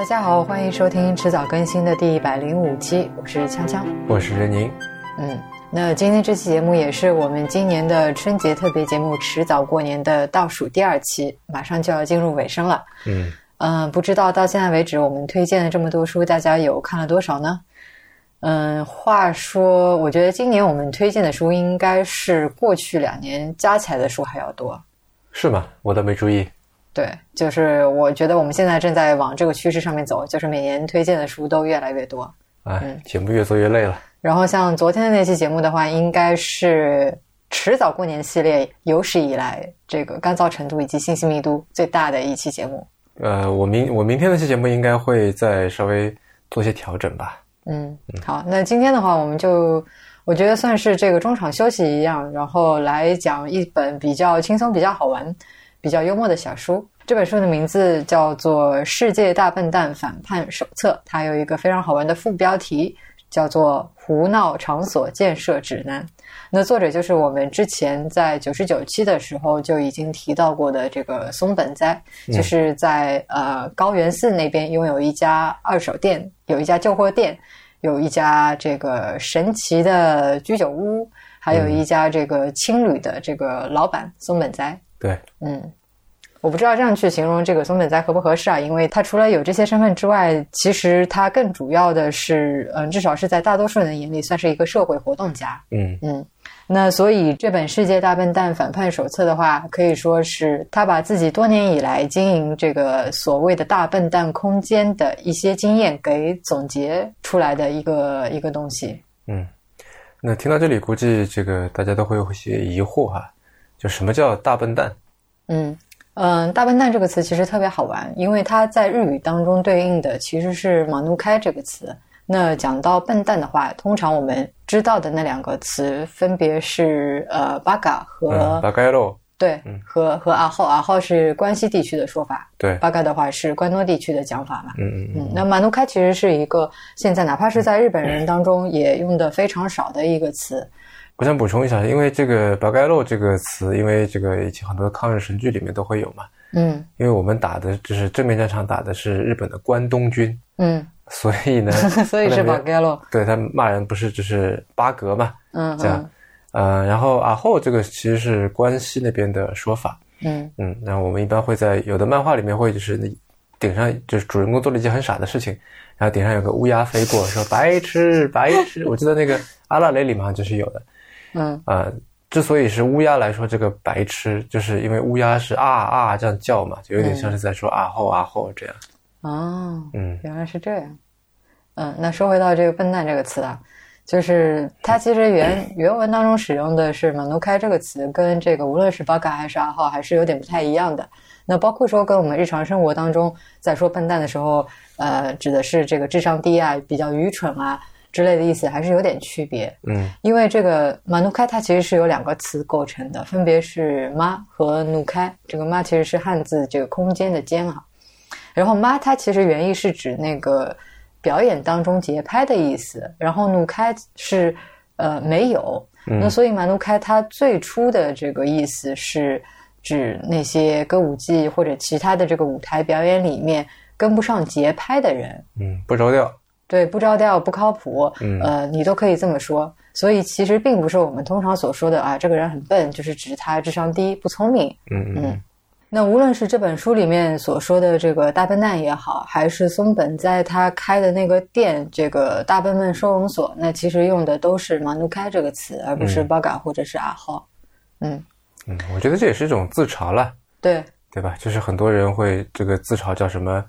大家好，欢迎收听迟早更新的第一百零五期，我是锵锵，我是任宁。嗯，那今天这期节目也是我们今年的春节特别节目《迟早过年》的倒数第二期，马上就要进入尾声了。嗯嗯，不知道到现在为止，我们推荐的这么多书，大家有看了多少呢？嗯，话说，我觉得今年我们推荐的书应该是过去两年加起来的书还要多。是吗？我倒没注意。对，就是我觉得我们现在正在往这个趋势上面走，就是每年推荐的书都越来越多。哎，节目越做越累了。然后像昨天的那期节目的话，应该是迟早过年系列有史以来这个干燥程度以及信息密度最大的一期节目。呃，我明我明天那期节目应该会再稍微做些调整吧。嗯，好，那今天的话，我们就我觉得算是这个中场休息一样，然后来讲一本比较轻松、比较好玩、比较幽默的小书。这本书的名字叫做《世界大笨蛋反叛手册》，它有一个非常好玩的副标题，叫做《胡闹场所建设指南》。那作者就是我们之前在九十九期的时候就已经提到过的这个松本哉，就是在呃高原寺那边拥有一家二手店，有一家旧货店，有一家这个神奇的居酒屋，还有一家这个青旅的这个老板松本哉。对，嗯。我不知道这样去形容这个松本哉合不合适啊？因为他除了有这些身份之外，其实他更主要的是，嗯，至少是在大多数人的眼里，算是一个社会活动家。嗯嗯。那所以这本《世界大笨蛋反叛手册》的话，可以说是他把自己多年以来经营这个所谓的大笨蛋空间的一些经验给总结出来的一个一个东西。嗯。那听到这里，估计这个大家都会有些疑惑哈，就什么叫大笨蛋？嗯。嗯，大笨蛋这个词其实特别好玩，因为它在日语当中对应的其实是“马努开”这个词。那讲到笨蛋的话，通常我们知道的那两个词分别是呃“巴嘎”和“巴嘎洛”。对，和和阿浩，阿浩是关西地区的说法。对，巴嘎的话是关东地区的讲法嘛。嗯嗯嗯。那马努开其实是一个现在哪怕是在日本人当中也用的非常少的一个词。我想补充一下，因为这个“白盖洛”这个词，因为这个以前很多抗日神剧里面都会有嘛。嗯。因为我们打的就是正面战场，打的是日本的关东军。嗯。所以呢。所以是巴盖洛。对他骂人不是就是八格嘛？嗯。这样，呃，然后阿后这个其实是关西那边的说法。嗯。嗯，然后我们一般会在有的漫画里面会就是顶上就是主人公做了一件很傻的事情，然后顶上有个乌鸦飞过，说白痴白痴。我记得那个阿拉蕾里面好像就是有的。嗯啊，之所以是乌鸦来说这个白痴，就是因为乌鸦是啊啊这样叫嘛，就有点像是在说啊吼啊吼这样。哦，嗯，原来是这样。嗯，那说回到这个笨蛋这个词啊，就是它其实原原文当中使用的是“马努开”这个词，跟这个无论是巴嘎还是阿浩还是有点不太一样的。那包括说跟我们日常生活当中在说笨蛋的时候，呃，指的是这个智商低啊，比较愚蠢啊。之类的意思还是有点区别，嗯，因为这个马努开它其实是由两个词构成的，分别是妈和努开。这个妈其实是汉字这个空间的间啊，然后妈它其实原意是指那个表演当中节拍的意思，然后努开是呃没有，那所以马努开它最初的这个意思是指那些歌舞伎或者其他的这个舞台表演里面跟不上节拍的人，嗯，不着调。对，不着调、不靠谱，嗯，呃，你都可以这么说。所以其实并不是我们通常所说的啊，这个人很笨，就是指他智商低、不聪明。嗯嗯。那无论是这本书里面所说的这个大笨蛋也好，还是松本在他开的那个店这个大笨笨收容所，那其实用的都是“马努开”这个词，而不是“巴嘎”或者是“阿浩”。嗯嗯，我觉得这也是一种自嘲了。对对吧？就是很多人会这个自嘲叫什么？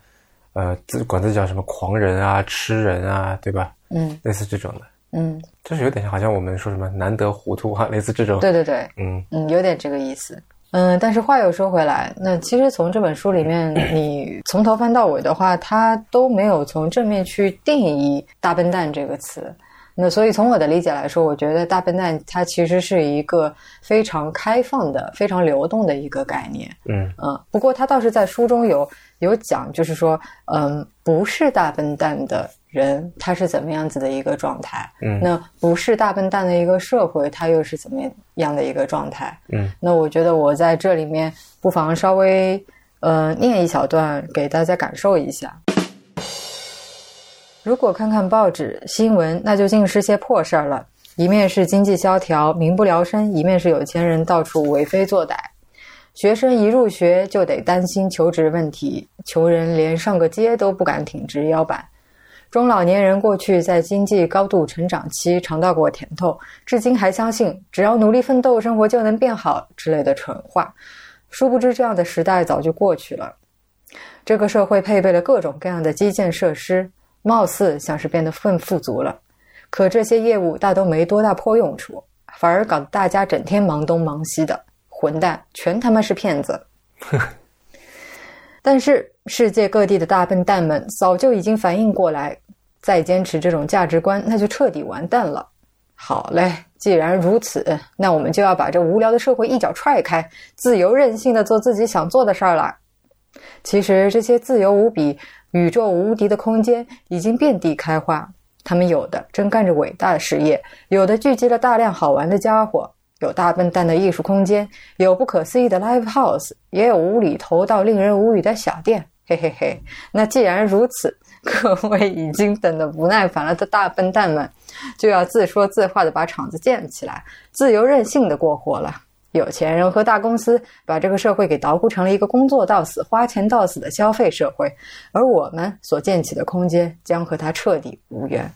呃，自管自己叫什么狂人啊、痴人啊，对吧？嗯，类似这种的，嗯，就是有点像，好像我们说什么难得糊涂啊，类似这种。对对对，嗯嗯，有点这个意思。嗯，但是话又说回来，那其实从这本书里面，你从头翻到尾的话，它都没有从正面去定义“大笨蛋”这个词。那所以从我的理解来说，我觉得“大笨蛋”它其实是一个非常开放的、非常流动的一个概念。嗯嗯，不过他倒是在书中有有讲，就是说，嗯，不是大笨蛋的人，他是怎么样子的一个状态？嗯，那不是大笨蛋的一个社会，它又是怎么样的一个状态？嗯，那我觉得我在这里面不妨稍微呃念一小段给大家感受一下。如果看看报纸新闻，那就尽是些破事儿了。一面是经济萧条、民不聊生，一面是有钱人到处为非作歹。学生一入学就得担心求职问题，穷人连上个街都不敢挺直腰板。中老年人过去在经济高度成长期尝到过甜头，至今还相信只要努力奋斗，生活就能变好之类的蠢话。殊不知，这样的时代早就过去了。这个社会配备了各种各样的基建设施。貌似像是变得更富足了，可这些业务大都没多大破用处，反而搞得大家整天忙东忙西的。混蛋，全他妈是骗子！但是世界各地的大笨蛋们早就已经反应过来，再坚持这种价值观，那就彻底完蛋了。好嘞，既然如此，那我们就要把这无聊的社会一脚踹开，自由任性的做自己想做的事儿了。其实这些自由无比。宇宙无敌的空间已经遍地开花，他们有的正干着伟大的事业，有的聚集了大量好玩的家伙，有大笨蛋的艺术空间，有不可思议的 live house，也有无厘头到令人无语的小店。嘿嘿嘿，那既然如此，各位已经等得不耐烦了的大笨蛋们，就要自说自话的把场子建起来，自由任性的过活了。有钱人和大公司把这个社会给捣鼓成了一个工作到死、花钱到死的消费社会，而我们所建起的空间将和它彻底无缘。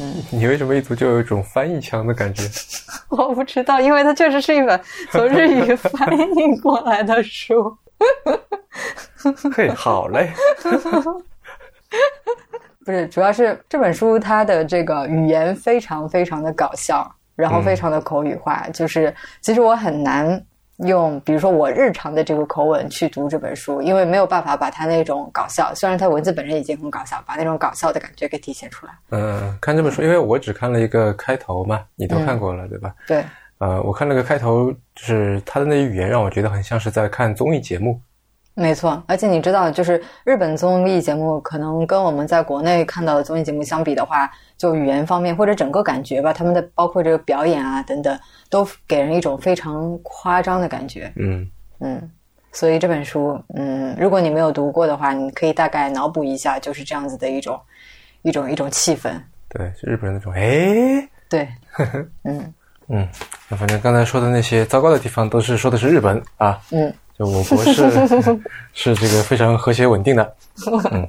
嗯，你为什么一读就有一种翻译腔的感觉？我不知道，因为它确实是一本从日语翻译过来的书。嘿，好嘞。不是，主要是这本书它的这个语言非常非常的搞笑。然后非常的口语化，就是其实我很难用，比如说我日常的这个口吻去读这本书，因为没有办法把它那种搞笑，虽然它文字本身已经很搞笑，把那种搞笑的感觉给体现出来。嗯，看这本书，因为我只看了一个开头嘛，你都看过了对吧？对。呃，我看了个开头，就是他的那语言让我觉得很像是在看综艺节目。没错，而且你知道，就是日本综艺节目可能跟我们在国内看到的综艺节目相比的话。就语言方面或者整个感觉吧，他们的包括这个表演啊等等，都给人一种非常夸张的感觉。嗯嗯，所以这本书，嗯，如果你没有读过的话，你可以大概脑补一下，就是这样子的一种一种一种气氛。对，是日本人那种哎，对，嗯嗯，那反正刚才说的那些糟糕的地方，都是说的是日本啊。嗯，就我国是 是这个非常和谐稳定的。嗯。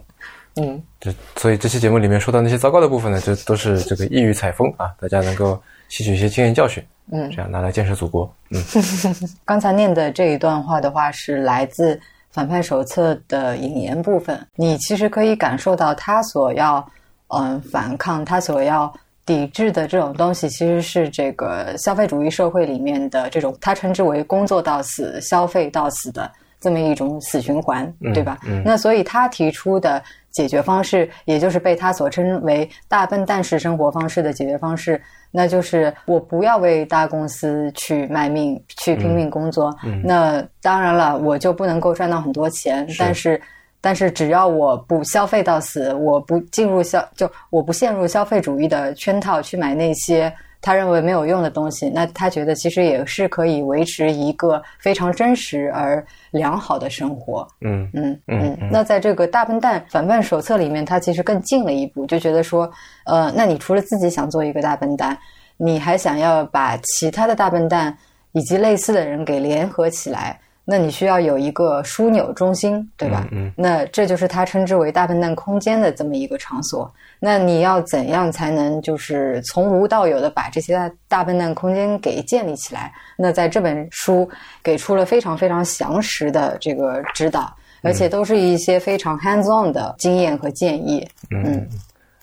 嗯，这所以这期节目里面说到那些糟糕的部分呢，就都是这个异域采风啊，大家能够吸取一些经验教训，嗯，这样拿来建设祖国。嗯，刚才念的这一段话的话是来自反派手册的引言部分，你其实可以感受到他所要嗯反抗，他所要抵制的这种东西，其实是这个消费主义社会里面的这种他称之为工作到死、消费到死的这么一种死循环，对吧？那所以他提出的。解决方式，也就是被他所称为“大笨蛋式生活方式”的解决方式，那就是我不要为大公司去卖命，去拼命工作。那当然了，我就不能够赚到很多钱，但是，但是只要我不消费到死，我不进入消，就我不陷入消费主义的圈套去买那些。他认为没有用的东西，那他觉得其实也是可以维持一个非常真实而良好的生活。嗯嗯嗯。那在这个大笨蛋反叛手册里面，他其实更进了一步，就觉得说，呃，那你除了自己想做一个大笨蛋，你还想要把其他的大笨蛋以及类似的人给联合起来。那你需要有一个枢纽中心，对吧？嗯，那这就是他称之为“大笨蛋空间”的这么一个场所。那你要怎样才能就是从无到有的把这些大笨蛋空间给建立起来？那在这本书给出了非常非常详实的这个指导，而且都是一些非常 hands on 的经验和建议。嗯，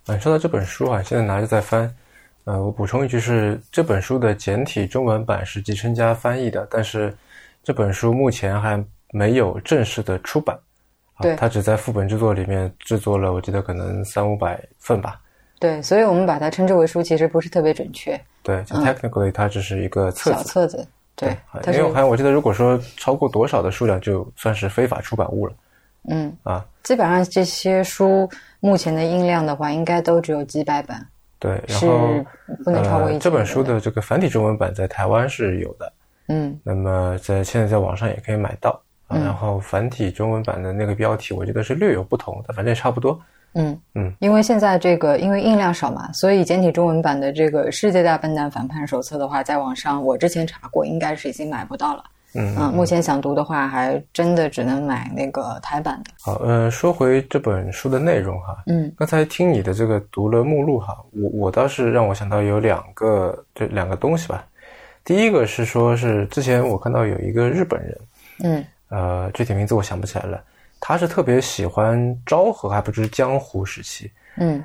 嗯，说到这本书啊，现在拿着在翻。呃，我补充一句是，这本书的简体中文版是集成家翻译的，但是。这本书目前还没有正式的出版，对，它只在副本制作里面制作了，我记得可能三五百份吧。对，所以我们把它称之为书，其实不是特别准确。对就，technically 它只是一个册子。小册子，对。因为好像我记得，如果说超过多少的数量，就算是非法出版物了。嗯啊，基本上这些书目前的印量的话，应该都只有几百本。对，然后不能超过一。这本书的这个繁体中文版在台湾是有的。嗯，那么在现在在网上也可以买到，然后繁体中文版的那个标题，我觉得是略有不同，但反正也差不多。嗯嗯，因为现在这个因为印量少嘛，所以简体中文版的这个《世界大笨蛋反叛手册》的话，在网上我之前查过，应该是已经买不到了。嗯嗯，目前想读的话，还真的只能买那个台版的。好，呃，说回这本书的内容哈，嗯刚才听你的这个读了目录哈，我我倒是让我想到有两个这两个东西吧。第一个是说是之前我看到有一个日本人，嗯。呃，具体名字我想不起来了，他是特别喜欢昭和，还不知江湖时期，嗯。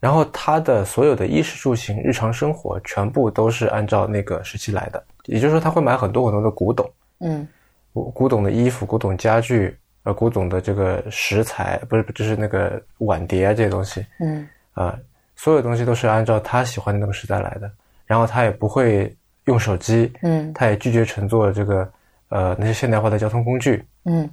然后他的所有的衣食住行、日常生活全部都是按照那个时期来的，也就是说他会买很多很多的古董，嗯。古古董的衣服、古董家具，呃，古董的这个食材，不是，就是那个碗碟啊这些东西，嗯。啊、所有东西都是按照他喜欢的那个时代来的。然后他也不会用手机，嗯他也拒绝乘坐这个呃那些现代化的交通工具，嗯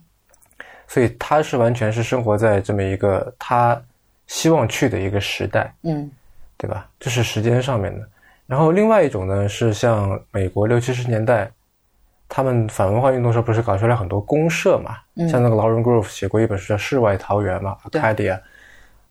所以他是完全是生活在这么一个他希望去的一个时代，嗯对吧？这是时间上面的。然后另外一种呢，是像美国六七十年代，他们反文化运动时候不是搞出来很多公社嘛？嗯像那个 Lauren Grove 写过一本书叫《世外桃源》嘛对，Arcadia，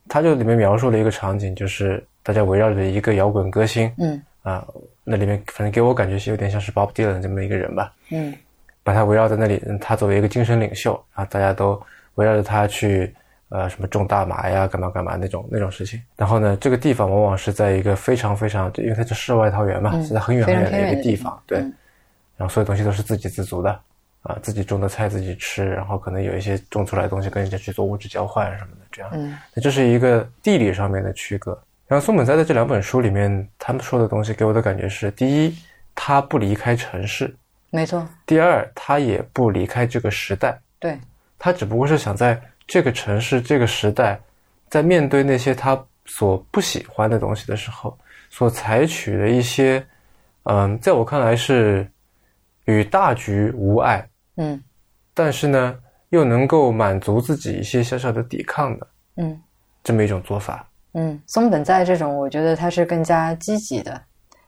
他就里面描述了一个场景，就是大家围绕着一个摇滚歌星嗯啊，那里面反正给我感觉是有点像是 Bob Dylan 这么一个人吧，嗯把他围绕在那里，嗯他作为一个精神领袖，然后大家都围绕着他去呃什么种大麻呀，干嘛干嘛那种那种事情。然后呢，这个地方往往是在一个非常非常，因为它是世外桃源嘛，嗯是在很远很远的一个地方，对。嗯然后所有东西都是自给自足的啊，自己种的菜自己吃，然后可能有一些种出来的东西跟人家去做物质交换什么的，这样。嗯那这是一个地理上面的区隔。然后松本在的这两本书里面，他们说的东西给我的感觉是：第一，他不离开城市。没错，第二，他也不离开这个时代，对，他只不过是想在这个城市、这个时代，在面对那些他所不喜欢的东西的时候，所采取的一些，嗯，在我看来是与大局无碍，嗯但是呢，又能够满足自己一些小小的抵抗的嗯这么一种做法。嗯，松本在这种，我觉得他是更加积极的。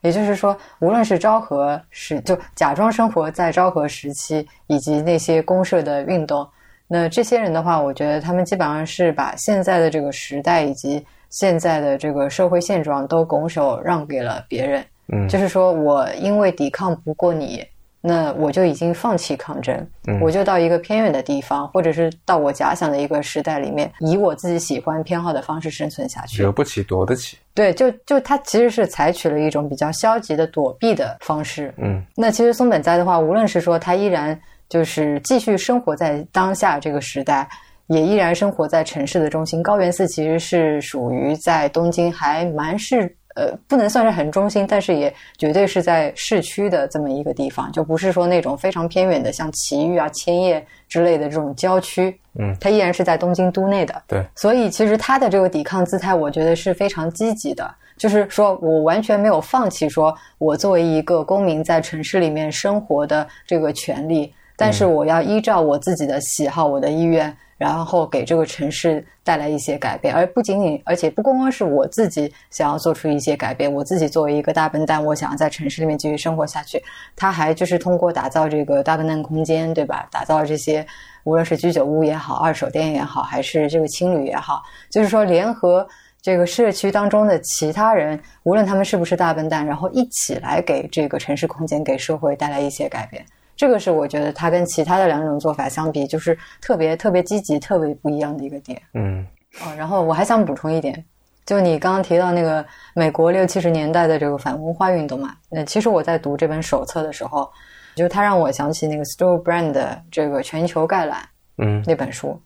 也就是说，无论是昭和时，就假装生活在昭和时期，以及那些公社的运动，那这些人的话，我觉得他们基本上是把现在的这个时代以及现在的这个社会现状都拱手让给了别人。嗯，就是说我因为抵抗不过你，那我就已经放弃抗争，嗯我就到一个偏远的地方，或者是到我假想的一个时代里面，以我自己喜欢偏好的方式生存下去惹。不起躲得起。对，就就他其实是采取了一种比较消极的躲避的方式。嗯那其实松本哉的话，无论是说他依然就是继续生活在当下这个时代，也依然生活在城市的中心。高原寺其实是属于在东京还蛮市呃，不能算是很中心，但是也绝对是在市区的这么一个地方，就不是说那种非常偏远的，像埼玉啊、千叶之类的这种郊区。嗯，它依然是在东京都内的。对，所以其实他的这个抵抗姿态，我觉得是非常积极的，就是说我完全没有放弃说我作为一个公民在城市里面生活的这个权利，但是我要依照我自己的喜好、我的意愿，然后给这个城市带来一些改变，而不仅仅，而且不光光是我自己想要做出一些改变，我自己作为一个大笨蛋，我想要在城市里面继续生活下去，他还就是通过打造这个大笨蛋空间，对吧？打造这些。无论是居酒屋也好，二手店也好，还是这个青旅也好，就是说联合这个社区当中的其他人，无论他们是不是大笨蛋，然后一起来给这个城市空间、给社会带来一些改变。这个是我觉得它跟其他的两种做法相比，就是特别特别积极、特别不一样的一个点。嗯哦，然后我还想补充一点，就你刚刚提到那个美国六七十年代的这个反文化运动嘛，那其实我在读这本手册的时候，就它让我想起那个 Stuart Brand 的这个《全球概览》嗯那本书。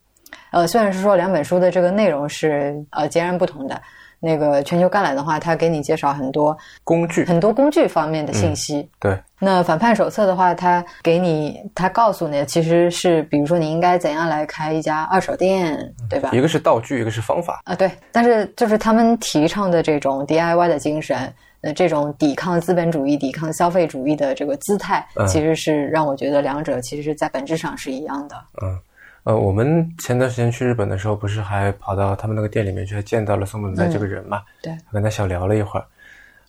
呃，虽然是说两本书的这个内容是呃截然不同的，那个《全球橄榄》的话，它给你介绍很多工具很多工具方面的信息。对，那反叛手册的话，它给你，它告诉你其实是，比如说你应该怎样来开一家二手店，对吧？一个是道具，一个是方法。啊，对，但是就是他们提倡的这种 DIY 的精神，呃，这种抵抗资本主义、抵抗消费主义的这个姿态，嗯其实是让我觉得两者其实在本质上是一样的。嗯，呃，我们前段时间去日本的时候，不是还跑到他们那个店里面去，还见到了松本在这个人嘛？对跟他小聊了一会儿。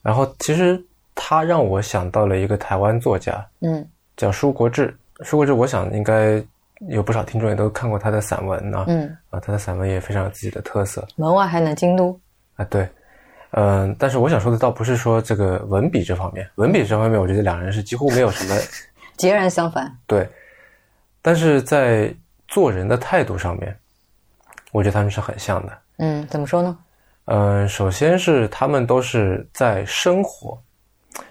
然后其实他让我想到了一个台湾作家，嗯叫舒国治。舒国治，我想应该有不少听众也都看过他的散文啊，嗯，啊，他的散文也非常有自己的特色门外还能京都，啊，对，嗯、但是我想说的倒不是说这个文笔这方面，文笔这方面，我觉得两人是几乎没有什么 截然相反。对，但是在做人的态度上面，我觉得他们是很像的。嗯，怎么说呢？嗯，首先是他们都是在生活，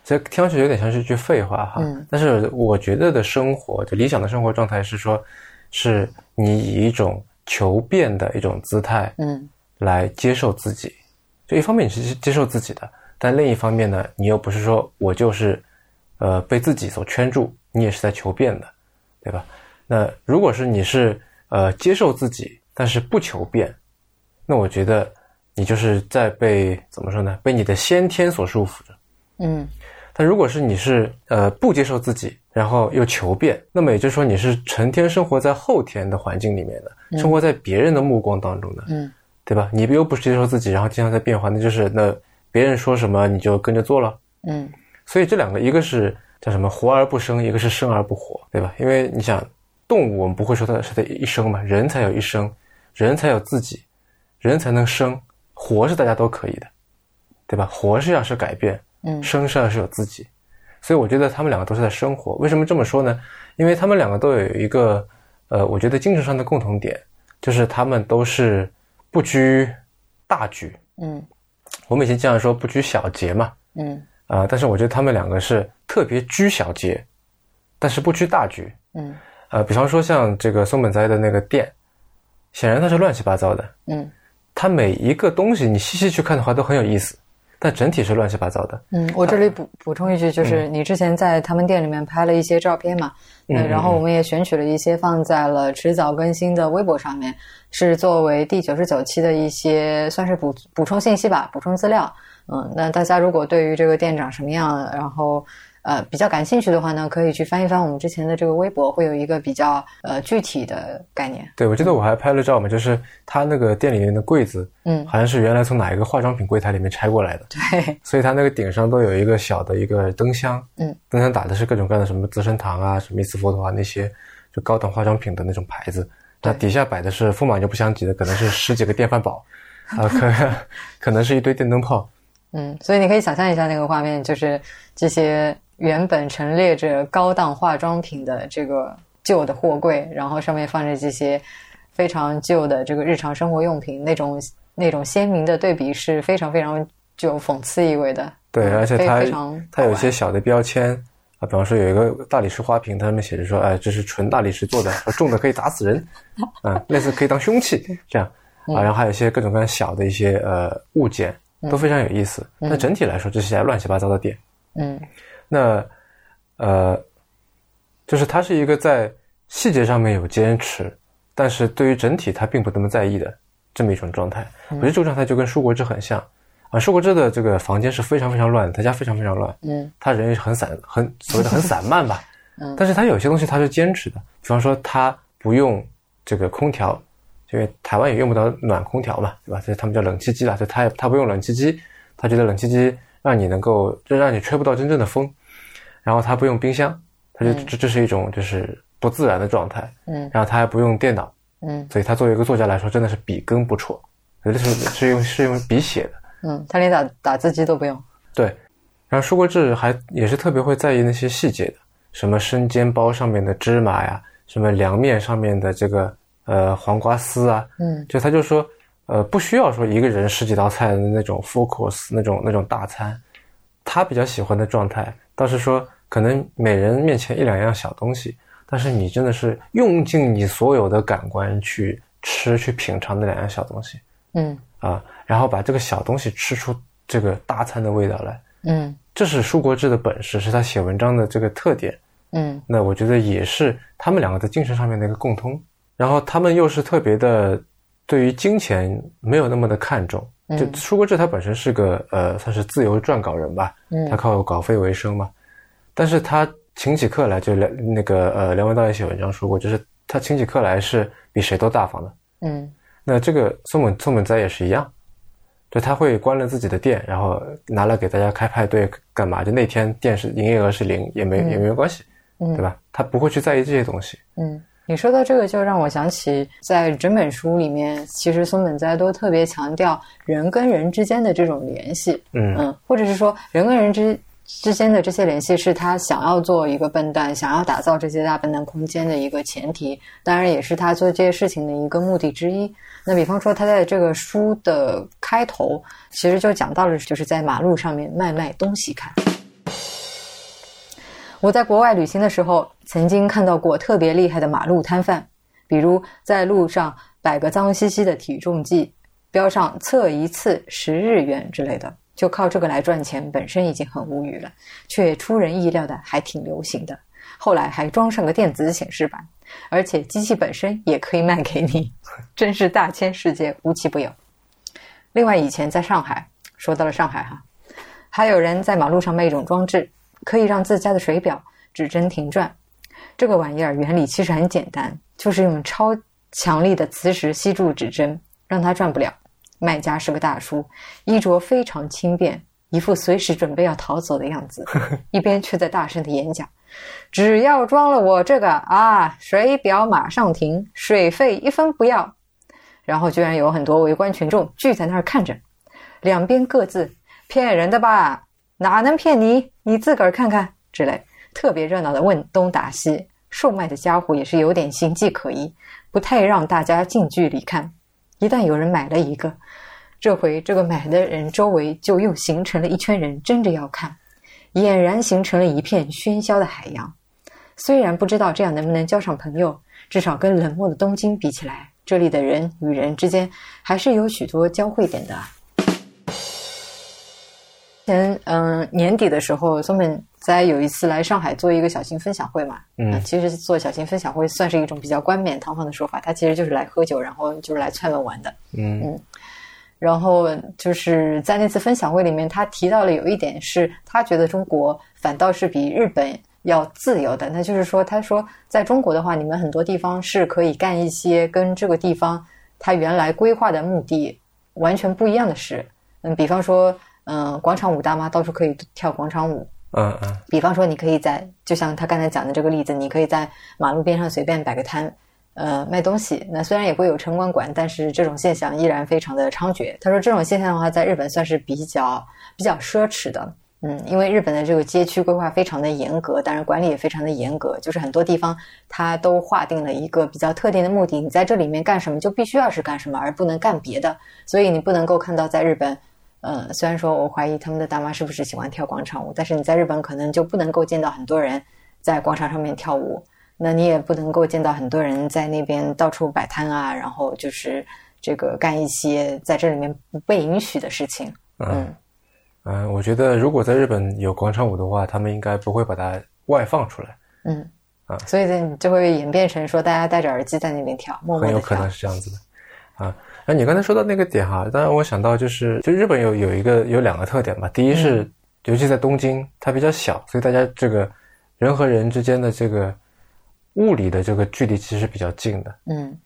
这听上去有点像是一句废话哈。嗯但是我觉得的生活，就理想的生活状态是说，是你以一种求变的一种姿态嗯来接受自己。就一方面你是接受自己的，但另一方面呢，你又不是说我就是呃被自己所圈住，你也是在求变的，对吧？那如果是你是呃接受自己，但是不求变，那我觉得你就是在被怎么说呢？被你的先天所束缚着。嗯但如果是你是呃不接受自己，然后又求变，那么也就是说你是成天生活在后天的环境里面的，生活在别人的目光当中的，嗯对吧？你又不是接受自己，然后经常在变化，那就是那别人说什么你就跟着做了。嗯所以这两个，一个是叫什么活而不生，一个是生而不活，对吧？因为你想，动物我们不会说它是它一生嘛，人才有一生，人才有自己，人才能生，活是大家都可以的，对吧？活是要是改变，嗯生是要是有自己，所以我觉得他们两个都是在生活。为什么这么说呢？因为他们两个都有一个呃，我觉得精神上的共同点，就是他们都是不拘大局。嗯我们以前经常说不拘小节嘛，嗯啊、但是我觉得他们两个是特别拘小节，但是不拘大局。嗯呃，比方说像这个松本斋的那个店，显然它是乱七八糟的，嗯它每一个东西你细细去看的话都很有意思，但整体是乱七八糟的。嗯，我这里补补充一句，就是你之前在他们店里面拍了一些照片嘛，嗯呃然后我们也选取了一些放在了迟早更新的微博上面，是作为第九十九期的一些算是补补充信息吧，补充资料。嗯，那大家如果对于这个店长什么样，然后呃比较感兴趣的话呢，可以去翻一翻我们之前的这个微博，会有一个比较呃具体的概念。对，我记得我还拍了照嘛，就是他那个店里面的柜子，嗯，好像是原来从哪一个化妆品柜台里面拆过来的，对，所以它那个顶上都有一个小的一个灯箱，嗯，灯箱打的是各种各样的什么资生堂啊、什么伊丝芙朵啊那些就高档化妆品的那种牌子，那底下摆的是风马牛不相及的，可能是十几个电饭煲，啊、可 可能是一堆电灯泡，嗯，所以你可以想象一下那个画面，就是这些原本陈列着高档化妆品的这个旧的货柜，然后上面放着这些非常旧的这个日常生活用品，那种那种鲜明的对比是非常非常具有讽刺意味的。对，而且它它有一些小的标签啊，比方说有一个大理石花瓶，它上面写着说，哎，这是纯大理石做的，重的可以砸死人，啊，类似可以当凶器 这样。啊，然后还有一些各种各样小的一些呃物件，都非常有意思。那整体来说，这是一家乱七八糟的店。嗯那呃，就是他是一个在细节上面有坚持，但是对于整体他并不那么在意的这么一种状态。我觉得这个状态就跟舒国志很像啊。舒国志的这个房间是非常非常乱的，他家非常非常乱，嗯他人也很散，很所谓的很散漫吧。嗯但是他有些东西他是坚持的，比方说他不用这个空调，因为台湾也用不到暖空调嘛，对吧？所以他们叫冷气机啦，就他也他不用冷气机，他觉得冷气机让你能够就让你吹不到真正的风，然后他不用冰箱，他就这这是一种就是不自然的状态，嗯。然后他还不用电脑，嗯。所以他作为一个作家来说，真的是笔耕不辍，这是是用是用笔写的。嗯，他连打打字机都不用。对，然后舒国志还也是特别会在意那些细节的，什么生煎包上面的芝麻呀，什么凉面上面的这个呃黄瓜丝啊，嗯。就他就说，呃，不需要说一个人十几道菜的那种 course 那种那种大餐，他比较喜欢的状态，倒是说可能每人面前一两样小东西，但是你真的是用尽你所有的感官去吃去品尝那两样小东西嗯啊，然后把这个小东西吃出这个大餐的味道来。嗯这是舒国志的本事，是他写文章的这个特点。嗯那我觉得也是他们两个在精神上面的一个共通。然后他们又是特别的对于金钱没有那么的看重。就舒国志他本身是个呃算是自由撰稿人吧，嗯他靠稿费为生嘛。但是他请起客来，就梁那个呃梁文道也写文章说过，就是他请起客来是比谁都大方的。嗯那这个松本松本哉也是一样，就他会关了自己的店，然后拿来给大家开派对干嘛？就那天店是营业额是零，也没、也没关系，嗯对吧？他不会去在意这些东西。嗯你说到这个，就让我想起，在整本书里面，其实松本哉都特别强调人跟人之间的这种联系，嗯嗯，或者是说人跟人之之间的这些联系，是他想要做一个笨蛋，想要打造这些大笨蛋空间的一个前提，当然也是他做这些事情的一个目的之一。那比方说，他在这个书的开头，其实就讲到了，就是在马路上面卖卖东西看。我在国外旅行的时候，曾经看到过特别厉害的马路摊贩，比如在路上摆个脏兮兮的体重计，标上测一次十日元之类的，就靠这个来赚钱，本身已经很无语了，却出人意料的还挺流行的。后来还装上个电子显示板，而且机器本身也可以卖给你，真是大千世界无奇不有。另外，以前在上海，说到了上海哈，还有人在马路上卖一种装置。可以让自家的水表指针停转。这个玩意儿原理其实很简单，就是用超强力的磁石吸住指针，让它转不了。卖家是个大叔，衣着非常轻便，一副随时准备要逃走的样子，一边却在大声的演讲：“只要装了我这个啊，水表马上停，水费一分不要。”然后居然有很多围观群众聚在那儿看着，两边各自：“骗人的吧？哪能骗你？你自个儿看看。”之类，特别热闹的问东打西。售卖的家伙也是有点形迹可疑，不太让大家近距离看。一旦有人买了一个，这回这个买的人周围就又形成了一圈人争着要看，俨然形成了一片喧嚣的海洋。虽然不知道这样能不能交上朋友，至少跟冷漠的东京比起来，这里的人与人之间还是有许多交汇点的。前嗯年底的时候，松本在有一次来上海做一个小型分享会嘛，嗯其实做小型分享会算是一种比较冠冕堂皇的说法，他其实就是来喝酒，然后就是来串门玩的。嗯嗯然后就是在那次分享会里面，他提到了有一点是，他觉得中国反倒是比日本要自由的。那就是说，他说在中国的话，你们很多地方是可以干一些跟这个地方他原来规划的目的完全不一样的事。嗯，比方说，嗯，广场舞大妈到处可以跳广场舞。嗯嗯比方说，你可以在就像他刚才讲的这个例子，你可以在马路边上随便摆个摊，呃，卖东西。那虽然也会有城管管，但是这种现象依然非常的猖獗。他说，这种现象的话，在日本算是比较比较奢侈的。嗯，因为日本的这个街区规划非常的严格，当然管理也非常的严格，就是很多地方它都划定了一个比较特定的目的，你在这里面干什么就必须要是干什么，而不能干别的。所以你不能够看到在日本，呃，虽然说我怀疑他们的大妈是不是喜欢跳广场舞，但是你在日本可能就不能够见到很多人在广场上面跳舞，那你也不能够见到很多人在那边到处摆摊啊，然后就是这个干一些在这里面不被允许的事情。嗯嗯，我觉得如果在日本有广场舞的话，他们应该不会把它外放出来，嗯啊所以呢，就会演变成说大家戴着耳机在那边跳，默默的跳很有可能。是这样子的。啊，那你刚才说到那个点哈，当然我想到就是，就日本有有一个有两个特点吧，第一是，尤其在东京，它比较小，所以大家这个人和人之间的这个物理的这个距离其实比较近的。嗯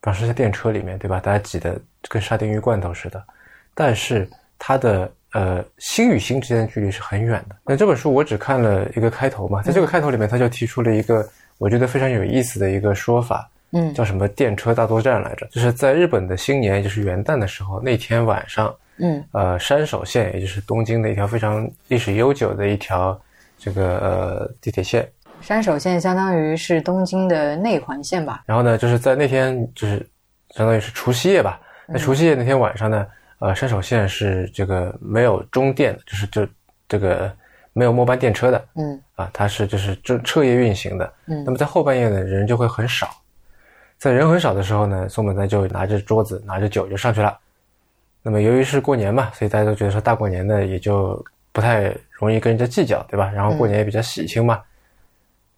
比方说在电车里面，对吧？大家挤得跟沙丁鱼罐头似的，但是它的呃心与心之间的距离是很远的。那这本书我只看了一个开头嘛，在这个开头里面，他就提出了一个我觉得非常有意思的一个说法，嗯叫什么电车大作战来着？就是在日本的新年，也就是元旦的时候，那天晚上，嗯呃，山手线，也就是东京的一条非常历史悠久的一条这个呃地铁线，山手线相当于是东京的内环线吧？然后呢，就是在那天就是相当于是除夕夜吧。那除夕夜那天晚上呢，呃，山手线是这个没有终电的，就是就这个没有末班电车的嗯啊，它是就是这彻夜运行的。嗯那么在后半夜呢，人就会很少。在人很少的时候呢，松本呢就拿着桌子拿着酒就上去了。那么由于是过年嘛，所以大家都觉得说大过年的也就不太容易跟人家计较，对吧？然后过年也比较喜庆嘛，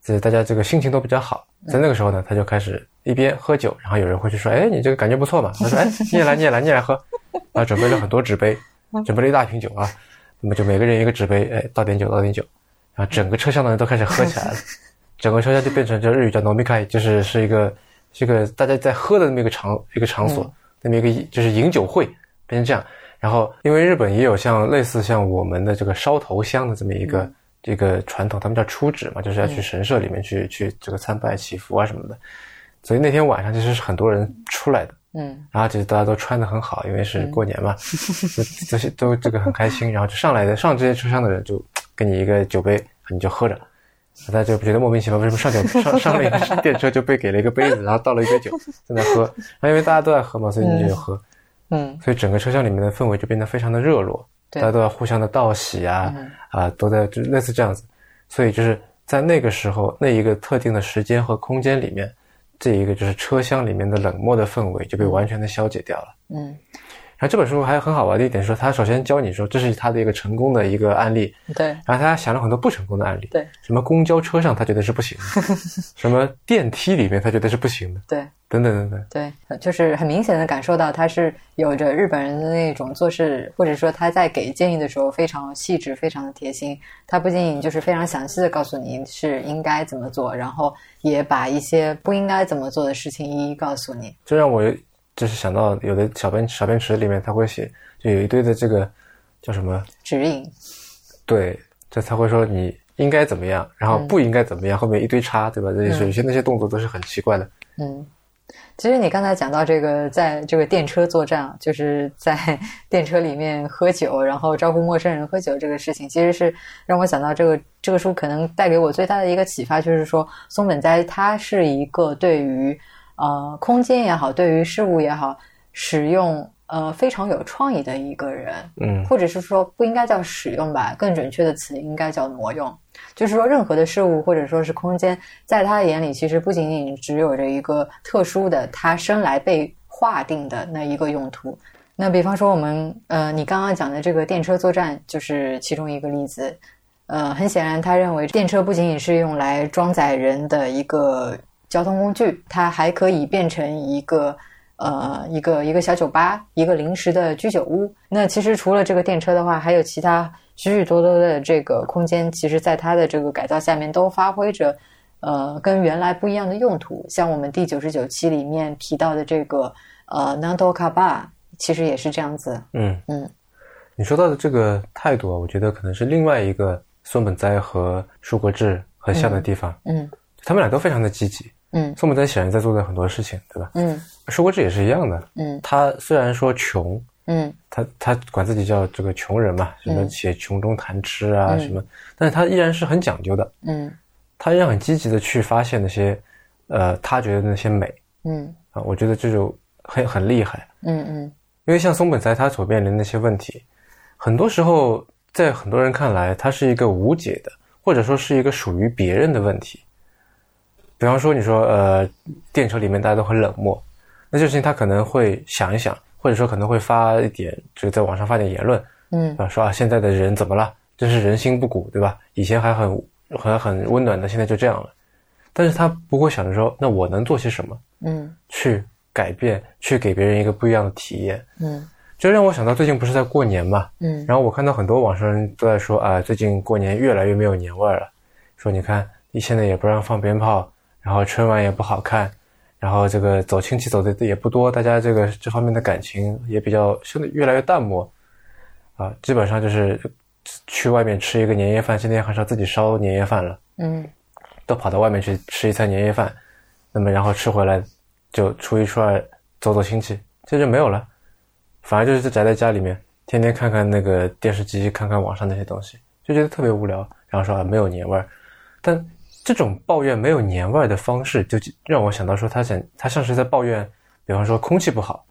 所以大家这个心情都比较好。在那个时候呢，他就开始一边喝酒，然后有人会去说：“哎，你这个感觉不错嘛。”他说：“哎，你也来，你也来，你也来喝。”啊，准备了很多纸杯，准备了一大瓶酒啊。那么就每个人一个纸杯，哎，倒点酒，倒点酒，然后整个车厢的人都开始喝起来了。整个车厢就变成叫日语叫 “nomikai”，就是是一个是一个大家在喝的那么一个场一个场所，那么一个就是饮酒会，变成这样。然后因为日本也有像类似像我们的这个烧头香的这么一个、这个传统，他们叫出旨嘛，就是要去神社里面去去这个参拜祈福啊什么的。所以那天晚上其实是很多人出来的，嗯。然后其实大家都穿的很好，因为是过年嘛，就这些都这个很开心，然后就上来的上这些车厢的人就给你一个酒杯，你就喝着。大家就觉得莫名其妙，为什么上酒 上上了一个电车就被给了一个杯子，然后倒了一杯酒在那喝，然后因为大家都在喝嘛，所以你就有喝，嗯，所以整个车厢里面的氛围就变得非常的热络，对。大家都要互相的道喜啊，嗯。啊，都在就类似这样子，所以就是在那个时候那一个特定的时间和空间里面，这一个就是车厢里面的冷漠的氛围就被完全的消解掉了。嗯，然后这本书还有很好玩的一点是说，他首先教你说这是他的一个成功的一个案例，对然后他还想了很多不成功的案例，对什么公交车上他觉得是不行的，什么电梯里面他觉得是不行的，对等等等等。对，呃就是很明显的感受到他是有着日本人的那种做事，或者说他在给建议的时候非常细致、非常的贴心。他不仅仅就是非常详细的告诉你是应该怎么做，然后也把一些不应该怎么做的事情一一告诉你。这让我就是想到有的小便小便池里面他会写，就有一堆的这个叫什么？指引，对，就他会说你应该怎么样，然后不应该怎么样，后面一堆叉，对吧？这有些那些动作都是很奇怪的。嗯，其实你刚才讲到这个，在这个电车作战，就是在 电车里面喝酒，然后招呼陌生人喝酒这个事情，其实是让我想到这个这个书可能带给我最大的一个启发，就是说松本斋他是一个对于呃空间也好，对于事物也好，使用呃非常有创意的一个人。嗯或者是说不应该叫使用吧，更准确的词应该叫挪用。就是说，任何的事物或者说是空间，在他的眼里，其实不仅仅只有着一个特殊的、他生来被划定的那一个用途。那比方说，我们呃，你刚刚讲的这个电车作战就是其中一个例子。呃，很显然，他认为电车不仅仅是用来装载人的一个交通工具，它还可以变成一个呃一个一个小酒吧，一个临时的居酒屋。那其实除了这个电车的话，还有其他许许多多的这个空间，其实在它的这个改造下面都发挥着呃跟原来不一样的用途。像我们第九十九期里面提到的这个呃 Nanto Kaba，其实也是这样子。嗯嗯，你说到的这个态度啊，我觉得可能是另外一个松本哉和树国志很像的地方。嗯他们俩都非常的积极。嗯。松本在显然在做的很多事情，对吧？嗯。树国志也是一样的。嗯。他虽然说穷，嗯。他他管自己叫这个穷人嘛，什么嗯写穷中谈吃啊，嗯。什么，但是他依然是很讲究的，嗯。他依然很积极的去发现那些，呃，他觉得那些美。嗯。啊，我觉得这就很很厉害，嗯嗯。因为像松本在他所面临的那些问题，很多时候在很多人看来，他是一个无解的，或者说是一个属于别人的问题。比方说，你说呃，电车里面大家都很冷漠，那这事情他可能会想一想，或者说可能会发一点，这个在网上发点言论，嗯啊，说啊，现在的人怎么了？真是人心不古，对吧？以前还很还很温暖的，现在就这样了。但是他不会想着说，那我能做些什么嗯去改变，去给别人一个不一样的体验？嗯这让我想到最近不是在过年嘛，嗯然后我看到很多网上人都在说啊，最近过年越来越没有年味儿了，说你看你现在也不让放鞭炮，然后春晚也不好看，然后这个走亲戚走的也不多，大家这个这方面的感情也比较现在越来越淡漠，啊，基本上就是去外面吃一个年夜饭，现在很少自己烧年夜饭了，嗯。都跑到外面去吃一餐年夜饭，那么然后吃回来就初一初二走走亲戚，这就没有了，反而就是宅在家里面，天天看看那个电视机，看看网上那些东西，就觉得特别无聊，然后说啊没有年味儿，但这种抱怨没有年味儿的方式，就让我想到说他想他像是在抱怨，比方说空气不好，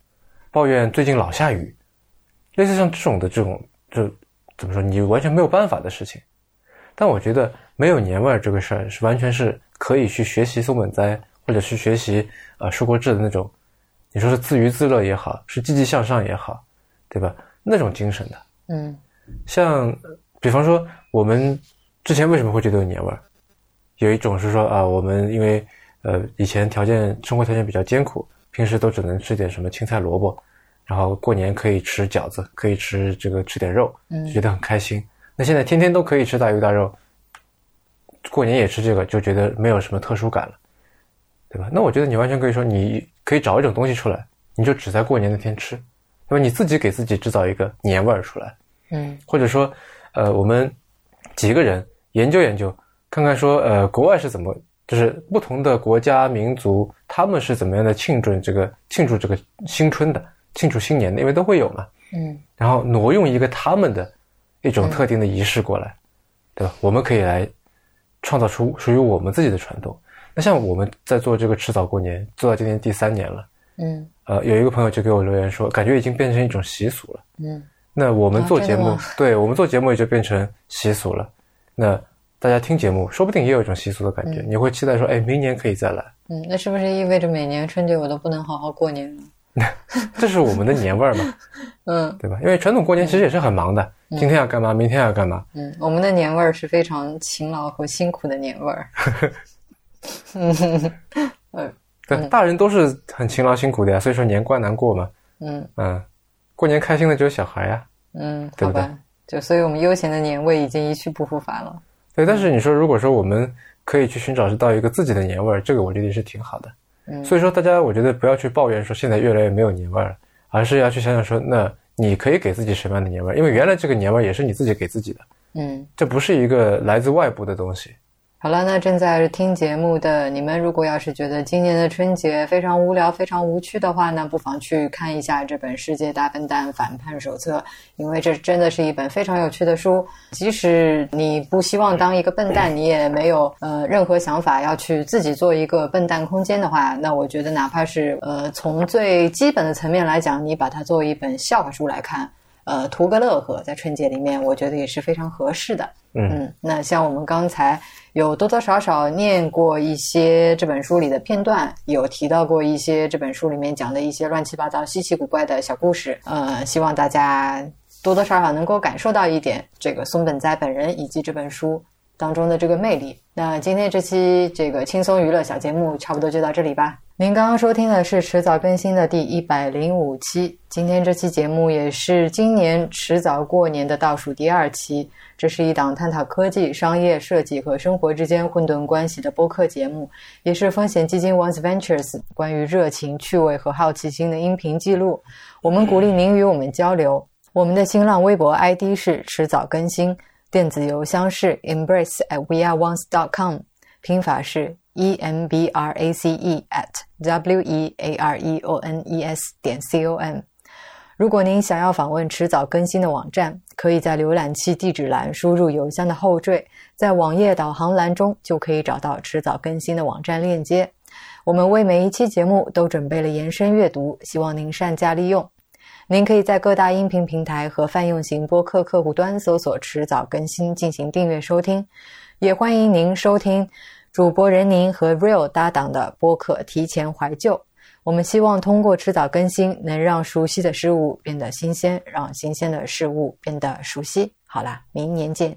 抱怨最近老下雨，类似像这种的这种就怎么说你完全没有办法的事情。但我觉得没有年味儿这个事儿是完全是可以去学习松本哉，或者去学习呃树国志的那种，你说是自娱自乐也好，是积极向上也好，对吧？那种精神的。嗯像比方说我们之前为什么会觉得有年味儿？有一种是说啊，我们因为呃以前条件生活条件比较艰苦，平时都只能吃点什么青菜萝卜，然后过年可以吃饺子，可以吃这个吃点肉，觉得很开心。那现在天天都可以吃大鱼大肉，过年也吃这个，就觉得没有什么特殊感了，对吧？那我觉得你完全可以说，你可以找一种东西出来，你就只在过年那天吃，那么？你自己给自己制造一个年味儿出来。嗯或者说，呃，我们几个人研究研究，看看说，呃，国外是怎么，就是不同的国家民族，他们是怎么样的庆祝这个庆祝这个新春的，庆祝新年的，因为都会有嘛。嗯然后挪用一个他们的一种特定的仪式过来，对吧？我们可以来创造出属于我们自己的传统。那像我们在做这个迟早过年，做到今年第三年了，嗯呃，有一个朋友就给我留言说，感觉已经变成一种习俗了。嗯那我们做节目，对我们做节目也就变成习俗了。那大家听节目，说不定也有一种习俗的感觉，你会期待说，哎，明年可以再来，嗯，那是不是意味着每年春节我都不能好好过年了？这是我们的年味儿嘛，嗯对吧？因为传统过年其实也是很忙的，今天要干嘛，明天要干嘛，嗯，我们的年味儿是非常勤劳和辛苦的年味儿。嗯对，大人都是很勤劳辛苦的呀，所以说年关难过嘛。嗯嗯，过年开心的只有小孩呀。嗯，对不对好吧，就所以我们悠闲的年味已经一去不复返了。对，但是你说如果说我们可以去寻找到一个自己的年味儿，这个我觉得是挺好的。嗯所以说大家我觉得不要去抱怨说现在越来越没有年味儿了，而是要去想想说，那你可以给自己什么样的年味儿？因为原来这个年味儿也是你自己给自己的，嗯，这不是一个来自外部的东西。好了，那正在听节目的你们，如果要是觉得今年的春节非常无聊、非常无趣的话呢，不妨去看一下这本《世界大笨蛋反叛手册》，因为这真的是一本非常有趣的书。即使你不希望当一个笨蛋，你也没有呃任何想法要去自己做一个笨蛋空间的话，那我觉得哪怕是呃从最基本的层面来讲，你把它作为一本笑话书来看。呃，图个乐呵，在春节里面，我觉得也是非常合适的。嗯，那像我们刚才有多多少少念过一些这本书里的片段，有提到过一些这本书里面讲的一些乱七八糟、稀奇古怪的小故事。呃，希望大家多多少少能够感受到一点这个松本哉本人以及这本书当中的这个魅力。那今天这期这个轻松娱乐小节目差不多就到这里吧。您刚刚收听的是迟早更新的第一百零五期，今天这期节目也是今年迟早过年的倒数第二期。这是一档探讨科技、商业、设计和生活之间混沌关系的播客节目，也是风险基金 Once Ventures 关于热情、趣味和好奇心的音频记录。我们鼓励您与我们交流。我们的新浪微博 ID 是迟早更新，电子邮箱是 embrace at weareones.com，拼法是 e m b r a c e at w e a r e o n e s 点 c o m。如果您想要访问迟早更新的网站，可以在浏览器地址栏输入邮箱的后缀，在网页导航栏中就可以找到迟早更新的网站链接。我们为每一期节目都准备了延伸阅读，希望您善加利用。您可以在各大音频平台和泛用型播客客户端搜索“迟早更新”进行订阅收听，也欢迎您收听主播任宁和 Real 搭档的播客《提前怀旧》。我们希望通过迟早更新，能让熟悉的事物变得新鲜，让新鲜的事物变得熟悉。好啦，明年见。